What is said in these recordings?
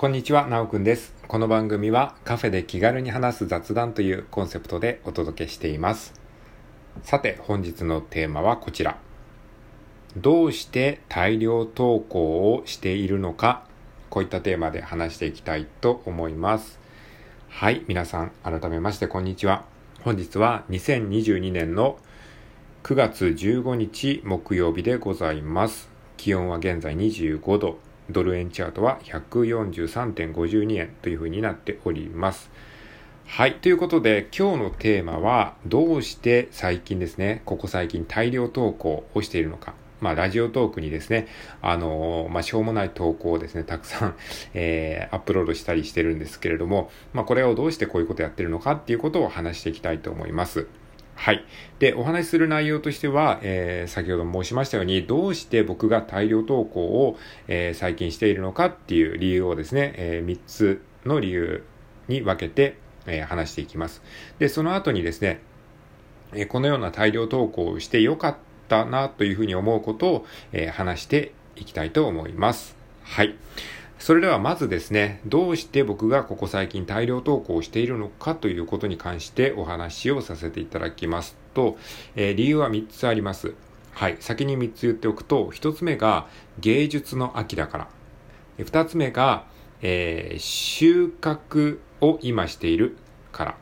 こんにちは、なおくんです。この番組はカフェで気軽に話す雑談というコンセプトでお届けしています。さて、本日のテーマはこちら。どうして大量投稿をしているのか、こういったテーマで話していきたいと思います。はい、皆さん、改めましてこんにちは。本日は2022年の9月15日木曜日でございます。気温は現在25度。ドル円チャートは143.52円というふうになっております。はい。ということで、今日のテーマは、どうして最近ですね、ここ最近大量投稿をしているのか。まあ、ラジオトークにですね、あのーまあ、しょうもない投稿をですね、たくさん、えー、アップロードしたりしてるんですけれども、まあ、これをどうしてこういうことやってるのかっていうことを話していきたいと思います。はい。で、お話しする内容としては、えー、先ほど申しましたように、どうして僕が大量投稿を、えー、最近しているのかっていう理由をですね、えー、3つの理由に分けて、え、話していきます。で、その後にですね、え、このような大量投稿をしてよかったなというふうに思うことを、え、話していきたいと思います。はい。それではまずですね、どうして僕がここ最近大量投稿しているのかということに関してお話をさせていただきますと、えー、理由は3つあります。はい。先に3つ言っておくと、1つ目が芸術の秋だから。2つ目が、えー、収穫を今しているから。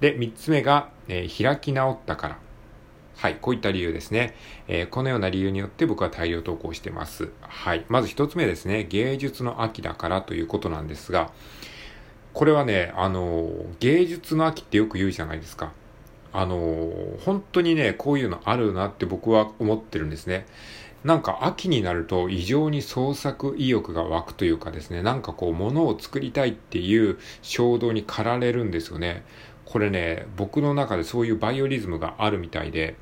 で、3つ目が、えー、開き直ったから。はい、こういった理由ですね。えー、このような理由によって僕は大量投稿してます。はい。まず一つ目ですね。芸術の秋だからということなんですが、これはね、あのー、芸術の秋ってよく言うじゃないですか。あのー、本当にね、こういうのあるなって僕は思ってるんですね。なんか秋になると異常に創作意欲が湧くというかですね、なんかこう物を作りたいっていう衝動に駆られるんですよね。これね、僕の中でそういうバイオリズムがあるみたいで、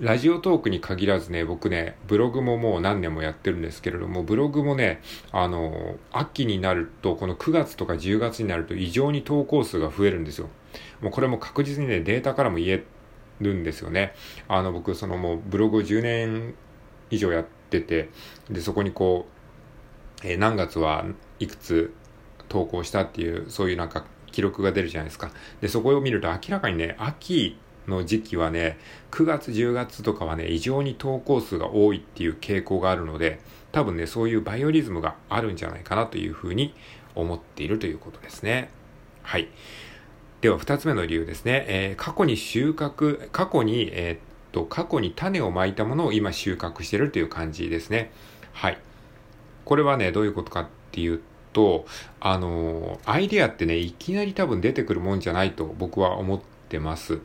ラジオトークに限らずね、僕ね、ブログももう何年もやってるんですけれども、ブログもね、あの、秋になると、この9月とか10月になると異常に投稿数が増えるんですよ。もうこれも確実にね、データからも言えるんですよね。あの、僕、そのもうブログを10年以上やってて、で、そこにこう、えー、何月はいくつ投稿したっていう、そういうなんか記録が出るじゃないですか。で、そこを見ると明らかにね、秋、の時期はね、9月、10月とかはね、異常に投稿数が多いっていう傾向があるので、多分ね、そういうバイオリズムがあるんじゃないかなというふうに思っているということですね。はい。では、二つ目の理由ですね。えー、過去に収穫、過去に、えー、っと、過去に種をまいたものを今収穫しているという感じですね。はい。これはね、どういうことかっていうと、あのー、アイデアってね、いきなり多分出てくるもんじゃないと僕は思ってます。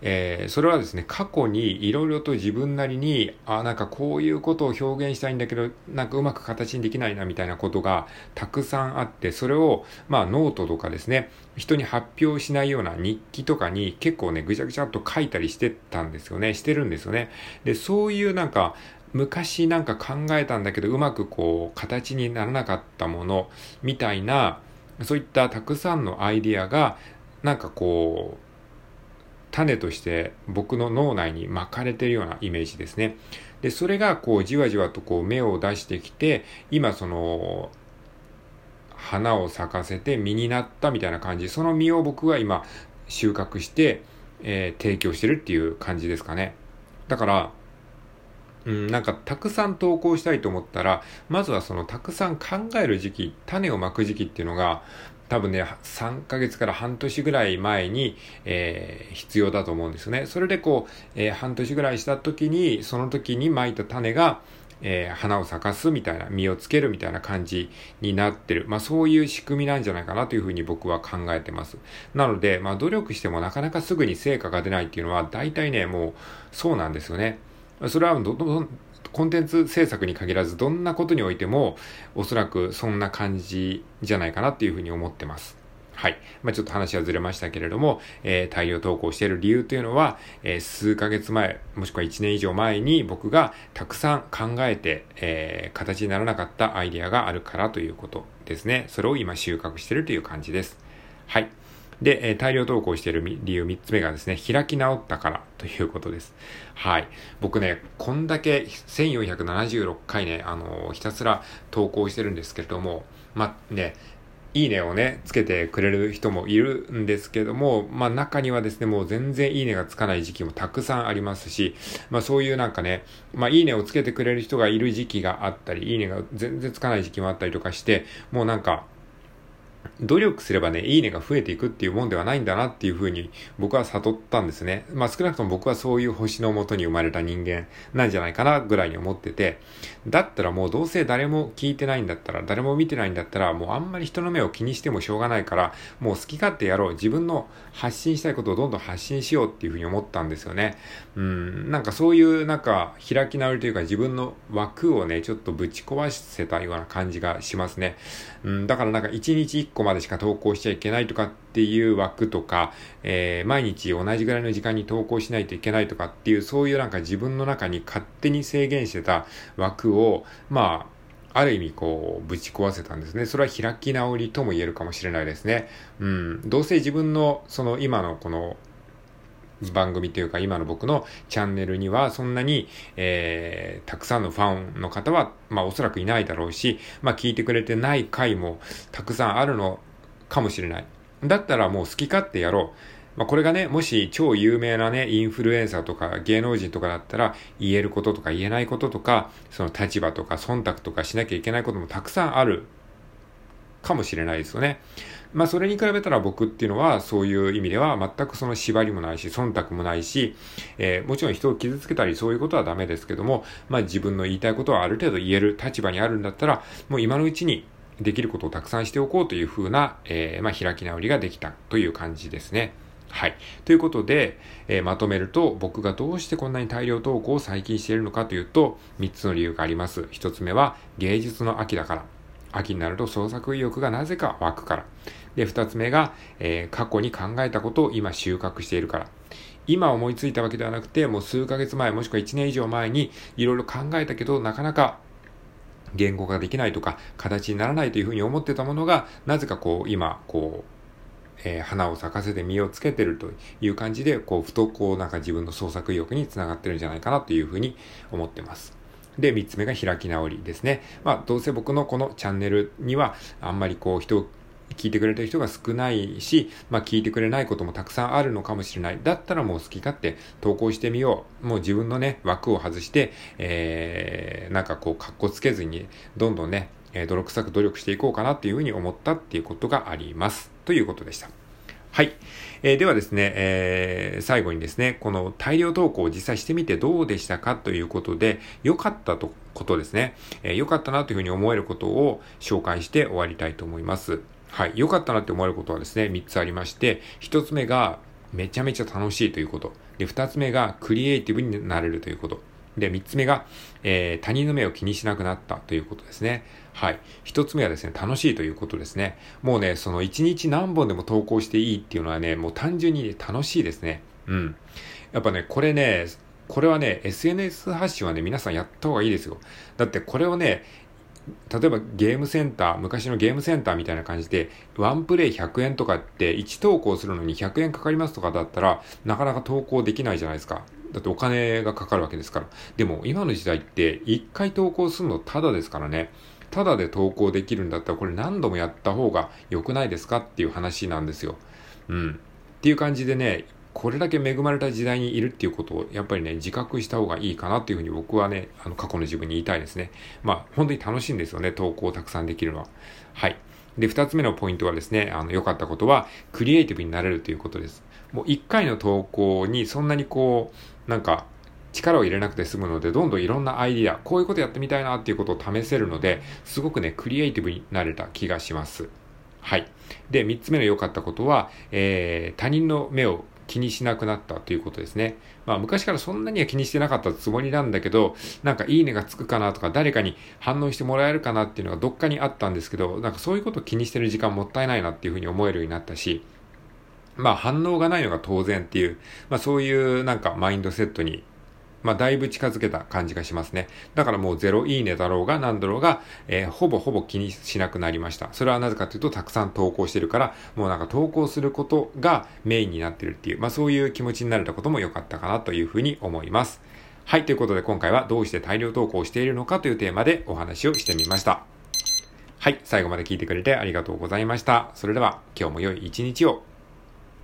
えー、それはですね、過去にいろいろと自分なりに、あ、なんかこういうことを表現したいんだけど、なんかうまく形にできないなみたいなことがたくさんあって、それを、まあノートとかですね、人に発表しないような日記とかに結構ね、ぐちゃぐちゃっと書いたりしてたんですよね、してるんですよね。で、そういうなんか、昔なんか考えたんだけど、うまくこう、形にならなかったもの、みたいな、そういったたくさんのアイディアが、なんかこう、種として僕の脳内に蒔かれているようなイメージですね。で、それがこうじわじわとこう芽を出してきて、今その花を咲かせて実になったみたいな感じ。その実を僕は今収穫して、えー、提供してるっていう感じですかね。だから、うん、なんかたくさん投稿したいと思ったら、まずはそのたくさん考える時期、種をまく時期っていうのが、多分ね、3ヶ月から半年ぐらい前に、えー、必要だと思うんですよね。それでこう、えー、半年ぐらいした時に、その時に撒いた種が、えー、花を咲かすみたいな、実をつけるみたいな感じになってる。まあそういう仕組みなんじゃないかなというふうに僕は考えてます。なので、まあ努力してもなかなかすぐに成果が出ないっていうのは、大体ね、もうそうなんですよね。それはど、ど、コンテンツ制作に限らずどんなことにおいてもおそらくそんな感じじゃないかなっていうふうに思ってます。はい。まあ、ちょっと話はずれましたけれども、えー、大量投稿している理由というのは、えー、数ヶ月前、もしくは1年以上前に僕がたくさん考えて、えー、形にならなかったアイデアがあるからということですね。それを今収穫しているという感じです。はい。で、え大量投稿している理由3つ目がですね、開き直ったからということです。はい。僕ね、こんだけ1476回ね、あの、ひたすら投稿してるんですけれども、ま、ね、いいねをね、つけてくれる人もいるんですけども、まあ中にはですね、もう全然いいねがつかない時期もたくさんありますし、まあそういうなんかね、まあいいねをつけてくれる人がいる時期があったり、いいねが全然つかない時期もあったりとかして、もうなんか、努力すればね、いいねが増えていくっていうもんではないんだなっていうふうに僕は悟ったんですね。まあ少なくとも僕はそういう星のもとに生まれた人間なんじゃないかなぐらいに思ってて、だったらもうどうせ誰も聞いてないんだったら、誰も見てないんだったら、もうあんまり人の目を気にしてもしょうがないから、もう好き勝手やろう。自分の発信したいことをどんどん発信しようっていうふうに思ったんですよね。うん、なんかそういうなんか開き直りというか自分の枠をね、ちょっとぶち壊せたような感じがしますね。うん、だからなんか一日一個までしか投稿しちゃいけないとかっていう枠とか、えー、毎日同じぐらいの時間に投稿しないといけないとかっていう、そういうなんか自分の中に勝手に制限してた枠を、まあ、ある意味こう、ぶち壊せたんですね。それは開き直りとも言えるかもしれないですね。うん。どうせ自分の、その今のこの、番組というか今の僕のチャンネルにはそんなに、えー、たくさんのファンの方は、まあおそらくいないだろうし、まあ聞いてくれてない回もたくさんあるのかもしれない。だったらもう好き勝手やろう。まあ、これがね、もし超有名なね、インフルエンサーとか芸能人とかだったら、言えることとか言えないこととか、その立場とか忖度とかしなきゃいけないこともたくさんあるかもしれないですよね。まあそれに比べたら僕っていうのはそういう意味では全くその縛りもないし、忖度もないし、えー、もちろん人を傷つけたりそういうことはダメですけども、まあ自分の言いたいことはある程度言える立場にあるんだったら、もう今のうちにできることをたくさんしておこうというふうな、えー、まあ、開き直りができたという感じですね。はい。ということで、えー、まとめると、僕がどうしてこんなに大量投稿を最近しているのかというと、3つの理由があります。1つ目は、芸術の秋だから。秋になると創作意欲がなぜか湧くから。で、2つ目が、えー、過去に考えたことを今収穫しているから。今思いついたわけではなくて、もう数ヶ月前、もしくは1年以上前にいろいろ考えたけど、なかなか言語化できないとか、形にならないというふうに思ってたものが、なぜかこう、今、こう、えー、花を咲かせて実をつけてるという感じで、こう、ふとこう、なんか自分の創作意欲につながってるんじゃないかなというふうに思ってます。で、三つ目が開き直りですね。まあ、どうせ僕のこのチャンネルには、あんまりこう、人を聞いてくれてる人が少ないし、まあ聞いてくれないこともたくさんあるのかもしれない。だったらもう好き勝手投稿してみよう。もう自分のね、枠を外して、えー、なんかこう、格好つけずに、どんどんね、え、泥臭く努力していこうかなっていうふうに思ったっていうことがあります。ということでした。はい。えー、ではですね、えー、最後にですね、この大量投稿を実際してみてどうでしたかということで、良かったとことですね、えー、良かったなというふうに思えることを紹介して終わりたいと思います。はい。良かったなって思えることはですね、3つありまして、1つ目がめちゃめちゃ楽しいということ。で、2つ目がクリエイティブになれるということ。で、3つ目が、えー、他人の目を気にしなくなったということですね。はい。1つ目はですね、楽しいということですね。もうね、その1日何本でも投稿していいっていうのはね、もう単純に、ね、楽しいですね。うん。やっぱね、これね、これはね、SNS 発信はね、皆さんやった方がいいですよ。だってこれをね、例えばゲームセンター、昔のゲームセンターみたいな感じで、ワンプレイ100円とかって1投稿するのに100円かかりますとかだったら、なかなか投稿できないじゃないですか。だってお金がかかるわけですから。でも今の時代って1回投稿するのタダですからね。タダで投稿できるんだったらこれ何度もやった方が良くないですかっていう話なんですよ。うん。っていう感じでね、これだけ恵まれた時代にいるっていうことを、やっぱりね、自覚した方がいいかなっていうふうに僕はね、あの、過去の自分に言いたいですね。まあ、本当に楽しいんですよね、投稿をたくさんできるのは。はい。で、二つ目のポイントはですね、あの、良かったことは、クリエイティブになれるということです。もう一回の投稿にそんなにこう、なんか、力を入れなくて済むので、どんどんいろんなアイディア、こういうことやってみたいなっていうことを試せるので、すごくね、クリエイティブになれた気がします。はい。で、三つ目の良かったことは、えー、他人の目を気にしなくなったということですね。まあ昔からそんなには気にしてなかったつもりなんだけど、なんかいいねがつくかなとか誰かに反応してもらえるかなっていうのがどっかにあったんですけど、なんかそういうことを気にしてる時間もったいないなっていうふうに思えるようになったし、まあ反応がないのが当然っていう、まあそういうなんかマインドセットにまあ、だいぶ近づけた感じがしますね。だからもうゼロいいねだろうが何だろうが、えー、ほぼほぼ気にしなくなりました。それはなぜかというと、たくさん投稿してるから、もうなんか投稿することがメインになってるっていう、まあ、そういう気持ちになれたことも良かったかなというふうに思います。はい、ということで今回はどうして大量投稿しているのかというテーマでお話をしてみました。はい、最後まで聞いてくれてありがとうございました。それでは今日も良い一日を。